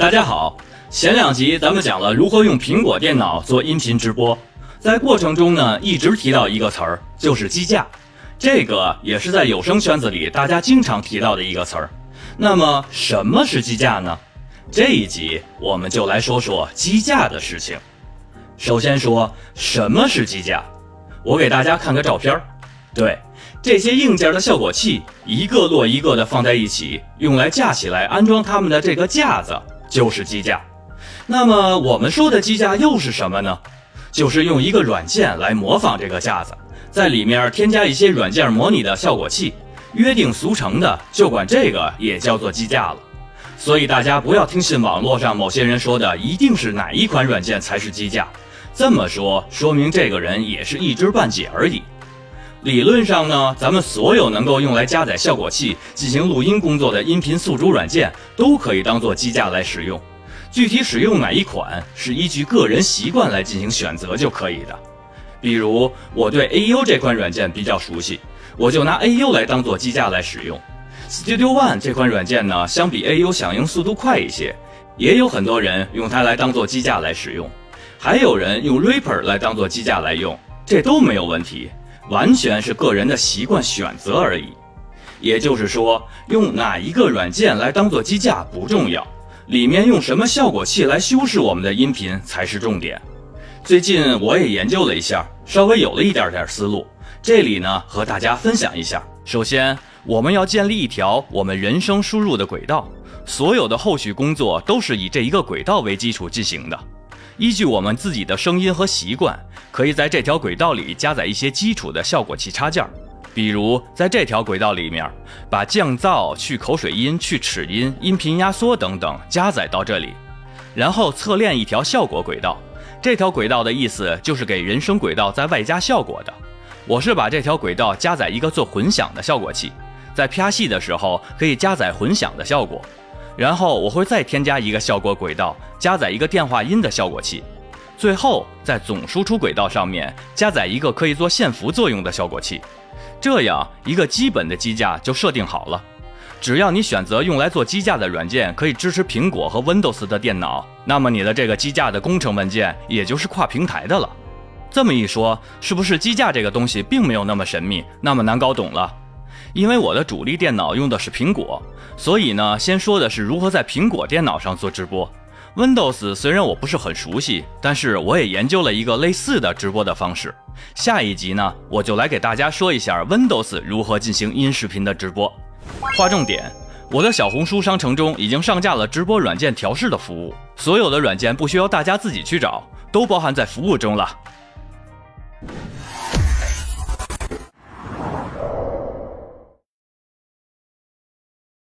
大家好，前两集咱们讲了如何用苹果电脑做音频直播，在过程中呢，一直提到一个词儿，就是机架。这个也是在有声圈子里大家经常提到的一个词儿。那么什么是机架呢？这一集我们就来说说机架的事情。首先说什么是机架，我给大家看个照片儿。对，这些硬件的效果器一个摞一个的放在一起，用来架起来安装它们的这个架子就是机架。那么我们说的机架又是什么呢？就是用一个软件来模仿这个架子。在里面添加一些软件模拟的效果器，约定俗成的就管这个也叫做机架了。所以大家不要听信网络上某些人说的，一定是哪一款软件才是机架。这么说，说明这个人也是一知半解而已。理论上呢，咱们所有能够用来加载效果器进行录音工作的音频宿主软件，都可以当做机架来使用。具体使用哪一款，是依据个人习惯来进行选择就可以的。比如我对 AU 这款软件比较熟悉，我就拿 AU 来当做机架来使用。Studio One 这款软件呢，相比 AU 响应速度快一些，也有很多人用它来当做机架来使用，还有人用 Reaper 来当做机架来用，这都没有问题，完全是个人的习惯选择而已。也就是说，用哪一个软件来当做机架不重要，里面用什么效果器来修饰我们的音频才是重点。最近我也研究了一下，稍微有了一点点思路。这里呢，和大家分享一下。首先，我们要建立一条我们人声输入的轨道，所有的后续工作都是以这一个轨道为基础进行的。依据我们自己的声音和习惯，可以在这条轨道里加载一些基础的效果器插件，比如在这条轨道里面，把降噪、去口水音、去齿音、音频压缩等等加载到这里，然后侧链一条效果轨道。这条轨道的意思就是给人声轨道在外加效果的。我是把这条轨道加载一个做混响的效果器，在啪戏的时候可以加载混响的效果。然后我会再添加一个效果轨道，加载一个电话音的效果器。最后在总输出轨道上面加载一个可以做线幅作用的效果器。这样一个基本的机架就设定好了。只要你选择用来做机架的软件可以支持苹果和 Windows 的电脑，那么你的这个机架的工程文件也就是跨平台的了。这么一说，是不是机架这个东西并没有那么神秘，那么难搞懂了？因为我的主力电脑用的是苹果，所以呢，先说的是如何在苹果电脑上做直播。Windows 虽然我不是很熟悉，但是我也研究了一个类似的直播的方式。下一集呢，我就来给大家说一下 Windows 如何进行音视频的直播。划重点，我的小红书商城中已经上架了直播软件调试的服务，所有的软件不需要大家自己去找，都包含在服务中了。